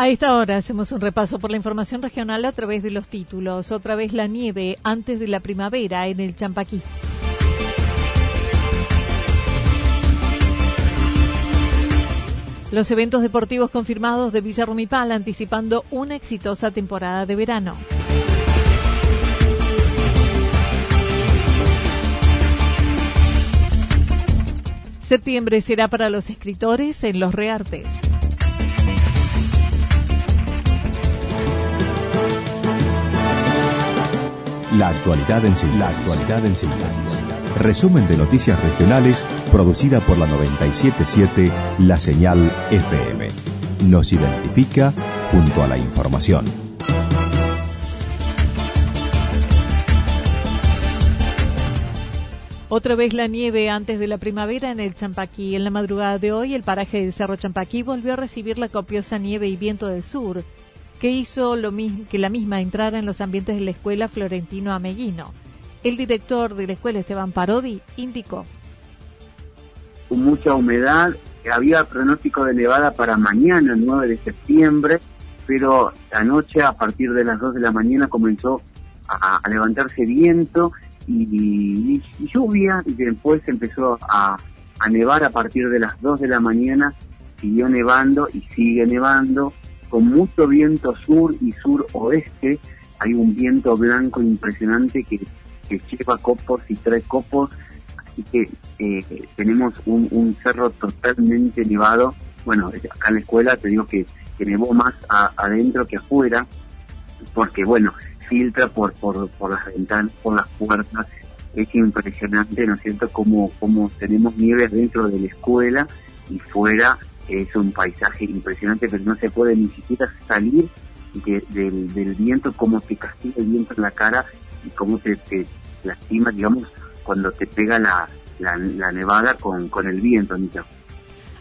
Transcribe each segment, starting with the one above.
A esta hora hacemos un repaso por la información regional a través de los títulos. Otra vez la nieve antes de la primavera en el Champaquí. Los eventos deportivos confirmados de Villa Rumipal anticipando una exitosa temporada de verano. Septiembre será para los escritores en los reartes. La actualidad en síntesis. La actualidad en síntesis. Resumen de noticias regionales producida por la 977 La Señal FM. Nos identifica junto a la información. Otra vez la nieve antes de la primavera en el Champaquí. En la madrugada de hoy, el paraje del Cerro Champaquí volvió a recibir la copiosa nieve y viento del sur que hizo lo mismo, que la misma entrara en los ambientes de la escuela Florentino Ameguino. El director de la escuela, Esteban Parodi, indicó. Con mucha humedad, había pronóstico de nevada para mañana, el 9 de septiembre, pero anoche a partir de las 2 de la mañana comenzó a, levantarse viento y, lluvia y después empezó a, a nevar a partir de las 2 de la mañana, siguió nevando y sigue nevando con mucho viento sur y sur-oeste. Hay un viento blanco impresionante que, lleva copos y trae copos, así que eh, tenemos un, cerro totalmente nevado. Bueno, acá en la escuela te digo que, nevó más adentro que afuera, porque bueno, filtra por, por, por las ventanas, por las puertas. Es impresionante, ¿no es cierto?, como, como tenemos nieve dentro de la escuela y fuera es un paisaje impresionante, pero no se puede ni siquiera salir del, viento, cómo te castiga el viento en la cara y cómo te, lastima, digamos, cuando te pega la, la, nevada con, con el viento, Anita.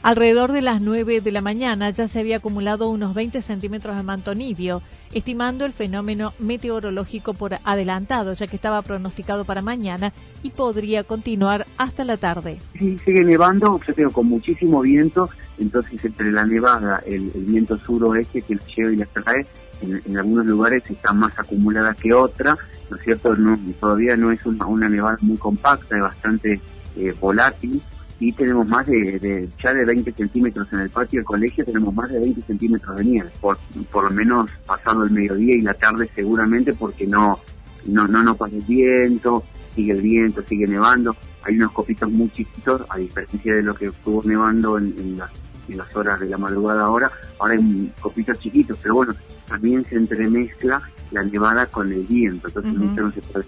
Alrededor de las 9 de la mañana ya se había acumulado unos 20 centímetros de manto nibio, estimando el fenómeno meteorológico por adelantado, ya que estaba pronosticado para mañana y podría continuar hasta la tarde. Sí, sigue nevando, yo con muchísimo viento, entonces entre la nevada, el, viento suroeste que lleva y la trae, en, algunos lugares está más acumulada que otra, ¿no es cierto? No, todavía no es una, una nevada muy compacta, es bastante eh, volátil, y tenemos más de, ya de 20 centímetros en el patio del colegio, tenemos más de 20 centímetros de nieve, por, por lo menos pasado el mediodía y la tarde seguramente porque no no no, no pasa el viento, sigue el viento, sigue nevando, hay unos copitos muy chiquitos, a diferencia de lo que estuvo nevando en, las, en las horas de la madrugada ahora, ahora hay copitos chiquitos, pero bueno, también se entremezcla la nevada con el viento, entonces no se puede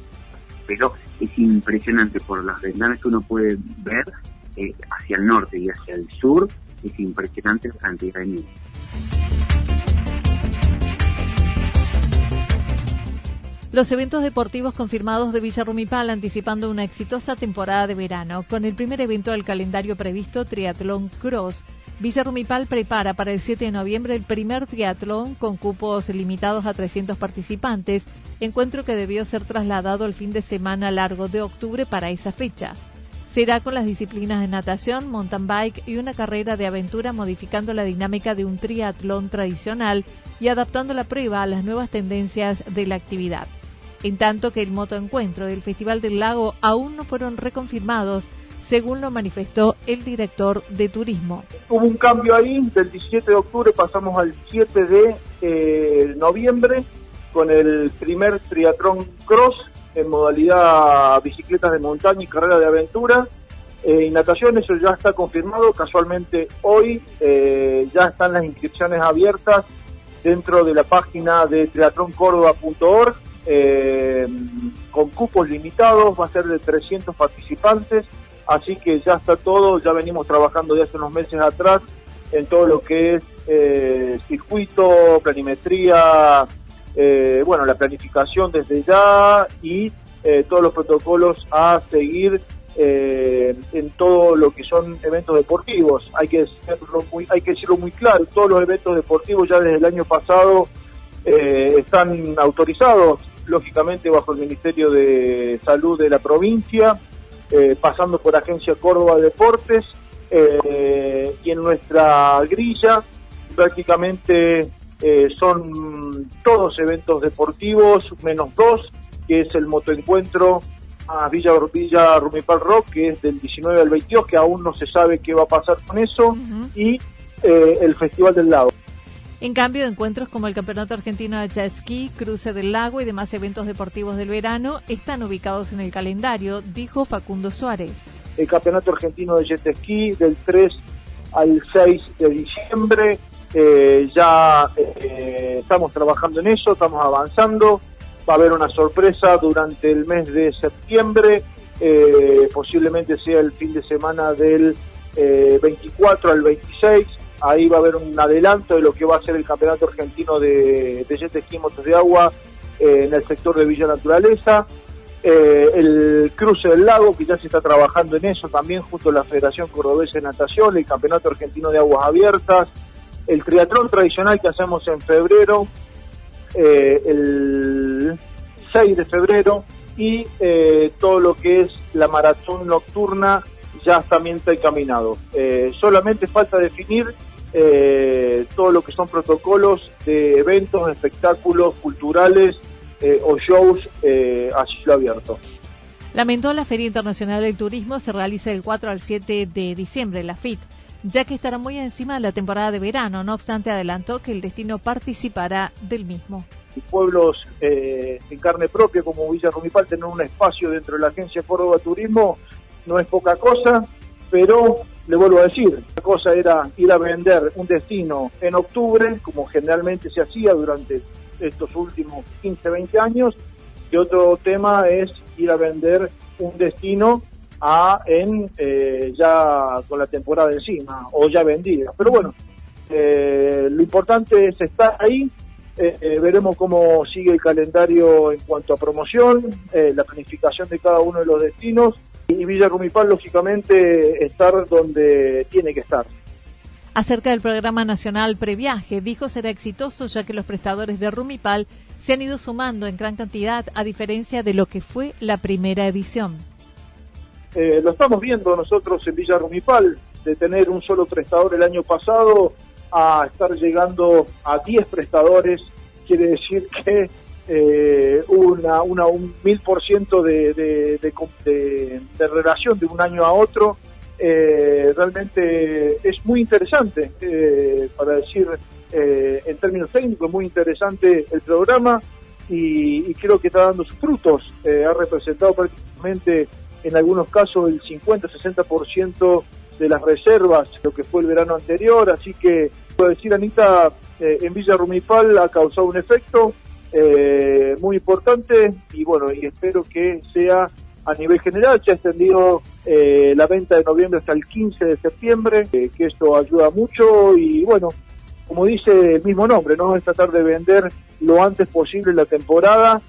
pero es impresionante por las ventanas que uno puede ver eh, hacia el norte y hacia el sur es impresionante la cantidad de nieve. Los eventos deportivos confirmados de Villa Rumipal anticipando una exitosa temporada de verano. Con el primer evento del calendario previsto, Triatlón Cross, Villa Rumipal prepara para el 7 de noviembre el primer triatlón con cupos limitados a 300 participantes, encuentro que debió ser trasladado el fin de semana largo de octubre para esa fecha. Será con las disciplinas de natación, mountain bike y una carrera de aventura modificando la dinámica de un triatlón tradicional y adaptando la prueba a las nuevas tendencias de la actividad. En tanto que el motoencuentro del Festival del Lago aún no fueron reconfirmados, según lo manifestó el director de turismo. Hubo un cambio ahí, del 17 de octubre pasamos al 7 de eh, noviembre con el primer triatlón cross en modalidad bicicletas de montaña y carrera de aventura. Eh, y natación, eso ya está confirmado. Casualmente hoy eh, ya están las inscripciones abiertas dentro de la página de triatloncórdoba.org eh, con cupos limitados, va a ser de 300 participantes, así que ya está todo, ya venimos trabajando de hace unos meses atrás en todo lo que es eh, circuito, planimetría, eh, bueno, la planificación desde ya y eh, todos los protocolos a seguir eh, en todo lo que son eventos deportivos. Hay que, decirlo muy, hay que decirlo muy claro, todos los eventos deportivos ya desde el año pasado están autorizados, lógicamente bajo el Ministerio de Salud de la provincia, pasando por Agencia Córdoba Deportes y en nuestra grilla prácticamente eh, son todos eventos deportivos, menos dos, que es el motoencuentro a Villa, Villa Rumipal Rock, que es del 19 al 22, que aún no se sabe qué va a pasar con eso, y eh, el Festival del Lago. En cambio, encuentros como el Campeonato Argentino de Jet Ski, Cruce del Lago y demás eventos deportivos del verano están ubicados en el calendario, dijo Facundo Suárez. El Campeonato Argentino de Jet Ski del 3 al 6 de diciembre, eh, ya eh, estamos trabajando en eso, estamos avanzando. Va a haber una sorpresa durante el mes de septiembre, eh, posiblemente sea el fin de semana del 24 al 26. Ahí va a haber un adelanto de lo que va a ser el campeonato argentino de, de jet motos de agua en el sector de Villa Naturaleza. el cruce del lago, que ya se está trabajando en eso también, junto a la Federación Cordobesa de Natación, el Campeonato Argentino de Aguas Abiertas, el triatlón tradicional que hacemos en febrero, eh, el 6 de febrero, y eh, todo lo que es la maratón nocturna ya también está encaminado. Eh, solamente falta definir todo lo que son protocolos de eventos, espectáculos culturales o shows a cielo abierto. Lamentó la Feria Internacional del Turismo se realiza del 4 al 7 de diciembre, la FIT ya que estará muy encima de la temporada de verano. No obstante, adelantó que el destino participará del mismo. Pueblos eh, en carne propia como Villa Rumipal tener un espacio dentro de la agencia Córdoba Turismo no es poca cosa, pero le vuelvo a decir, la cosa era ir a vender un destino en octubre, como generalmente se hacía durante estos últimos 15, 20 años, y otro tema es ir a vender un destino a en eh, ya con la temporada encima o ya vendida. Pero bueno, eh, lo importante es estar ahí. Eh, veremos cómo sigue el calendario en cuanto a promoción, la planificación de cada uno de los destinos y Villa Rumipal, lógicamente, estar donde tiene que estar. Acerca del programa nacional Previaje, dijo será exitoso ya que los prestadores de Rumipal se han ido sumando en gran cantidad a diferencia de lo que fue la primera edición. Eh, lo estamos viendo nosotros en Villa Rumipal, de tener un solo prestador el año pasado a estar llegando a 10 prestadores, quiere decir que eh, una, una, un mil por ciento de, relación de un año a otro. Eh, realmente es muy interesante, eh, para decir en términos técnicos, muy interesante el programa y, y creo que está dando sus frutos. ha representado prácticamente en algunos casos el 50-60% de las reservas, lo que fue el verano anterior, así que, puedo decir, Anita, eh, en Villa Rumipal ha causado un efecto eh, muy importante y bueno, y espero que sea a nivel general, ya ha extendido eh, la venta de noviembre hasta el 15 de septiembre, que esto ayuda mucho y bueno, como dice el mismo nombre, ¿no? Es tratar de vender lo antes posible la temporada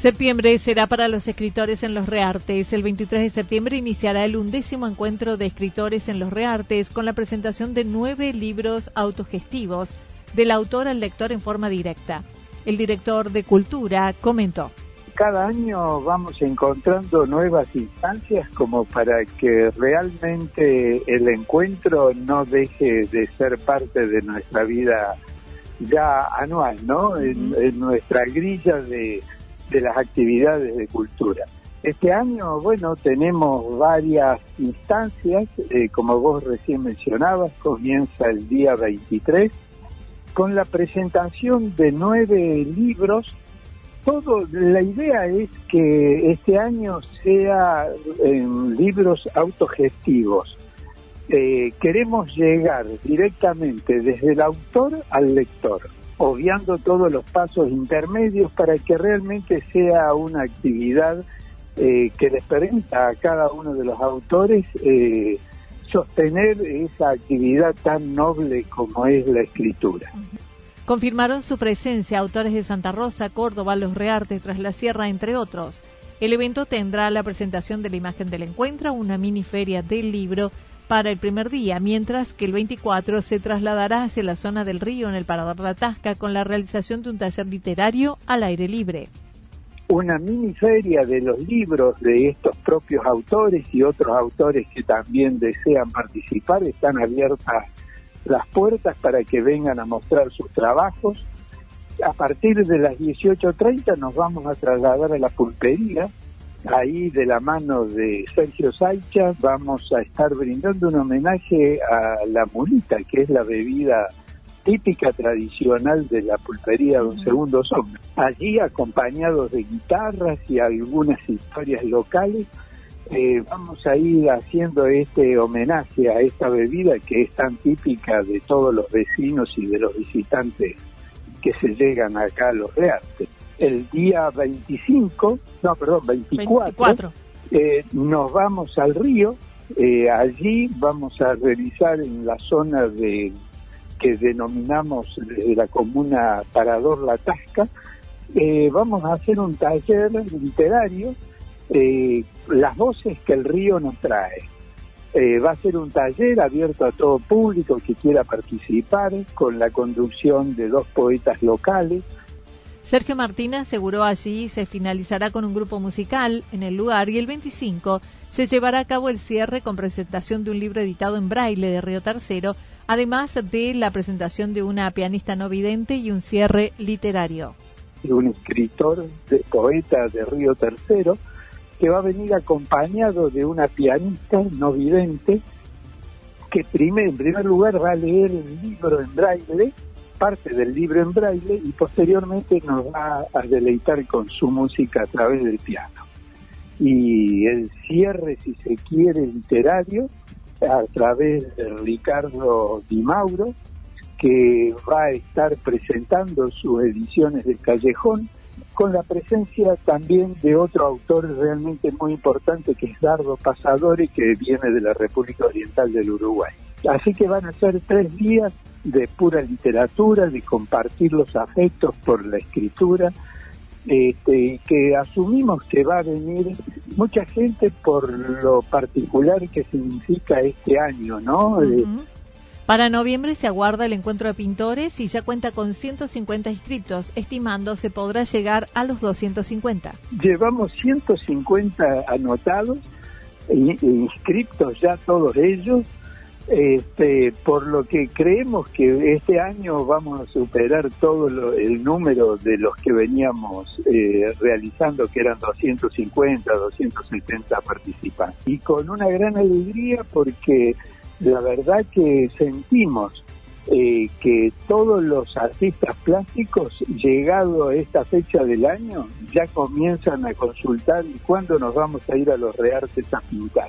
Septiembre será para los escritores en los Reartes. El 23 de septiembre iniciará el undécimo encuentro de escritores en los Reartes con la presentación de nueve libros autogestivos del autor al lector en forma directa. El director de Cultura comentó. Cada año vamos encontrando nuevas instancias como para que realmente el encuentro no deje de ser parte de nuestra vida ya anual, ¿no? En, nuestra grilla de, de las actividades de cultura. Este año, bueno, tenemos varias instancias, eh, como vos recién mencionabas, comienza el día 23 con la presentación de nueve libros. Todo, la idea es que este año sea libros autogestivos. Eh, queremos llegar directamente desde el autor al lector obviando todos los pasos intermedios para que realmente sea una actividad eh, que les permita a cada uno de los autores eh, sostener esa actividad tan noble como es la escritura. Confirmaron su presencia autores de Santa Rosa, Córdoba, Los Reartes, Tras la Sierra, entre otros. El evento tendrá la presentación de la imagen del encuentro, una mini feria del libro para el primer día, mientras que el 24 se trasladará hacia la zona del río en el Parador La Tasca con la realización de un taller literario al aire libre. Una mini feria de los libros de estos propios autores y otros autores que también desean participar, están abiertas las puertas para que vengan a mostrar sus trabajos. A partir de las 18.30 nos vamos a trasladar a la pulpería, ahí de la mano de Sergio Saicha vamos a estar brindando un homenaje a la mulita, que es la bebida típica tradicional de la pulpería de un segundo sombra. Allí acompañados de guitarras y algunas historias locales, eh, vamos a ir haciendo este homenaje a esta bebida que es tan típica de todos los vecinos y de los visitantes que se llegan acá a los Reartes el día 25, no, perdón, 24, eh, nos vamos al río. Eh, allí vamos a realizar en la zona de que denominamos de la comuna Parador La Tasca, eh, vamos a hacer un taller literario, las voces que el río nos trae. va a ser un taller abierto a todo público que quiera participar, con la conducción de dos poetas locales, Sergio Martínez aseguró allí se finalizará con un grupo musical en el lugar y el 25 se llevará a cabo el cierre con presentación de un libro editado en braille de Río Tercero, además de la presentación de una pianista no vidente y un cierre literario. Un escritor, de, poeta de Río Tercero, que va a venir acompañado de una pianista no vidente que en primer lugar va a leer el libro en braille parte del libro en braille y posteriormente nos va a deleitar con su música a través del piano. Y el cierre, si se quiere, literario, a través de Ricardo Di Mauro, que va a estar presentando sus ediciones del Callejón, con la presencia también de otro autor realmente muy importante que es Dardo Pasadori, que viene de la República Oriental del Uruguay. Así que van a ser tres días de pura literatura, de compartir los afectos por la escritura, este, que asumimos que va a venir mucha gente por lo particular que significa este año, ¿no? Eh, Para noviembre se aguarda el encuentro de pintores y ya cuenta con 150 inscritos, estimando se podrá llegar a los 250. Llevamos 150 anotados, e inscritos ya todos ellos, este, por lo que creemos que este año vamos a superar todo el número de los que veníamos eh, realizando, que eran 250, 270 participantes. Y con una gran alegría porque la verdad que sentimos eh, que todos los artistas plásticos, llegado a esta fecha del año, ya comienzan a consultar cuándo nos vamos a ir a los reartes a pintar.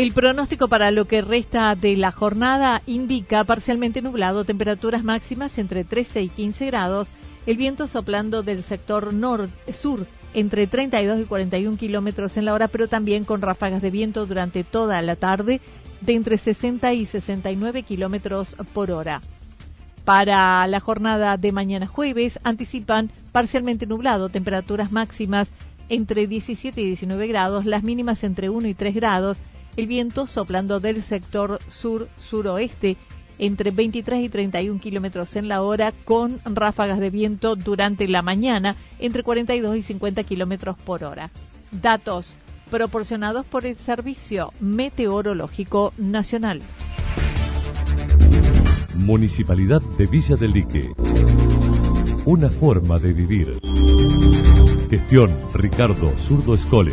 El pronóstico para lo que resta de la jornada indica parcialmente nublado, temperaturas máximas entre 13 y 15 grados, el viento soplando del sector sur entre 32 y 41 kilómetros en la hora, pero también con ráfagas de viento durante toda la tarde de entre 60 y 69 kilómetros por hora. Para la jornada de mañana jueves anticipan parcialmente nublado, temperaturas máximas entre 17 y 19 grados, las mínimas entre 1 y 3 grados, el viento soplando del sector sur-suroeste entre 23 y 31 kilómetros en la hora, con ráfagas de viento durante la mañana entre 42 y 50 kilómetros por hora. Datos proporcionados por el Servicio Meteorológico Nacional. Municipalidad de Villa del Lique. Una forma de vivir. Gestión Ricardo Zurdo Escole.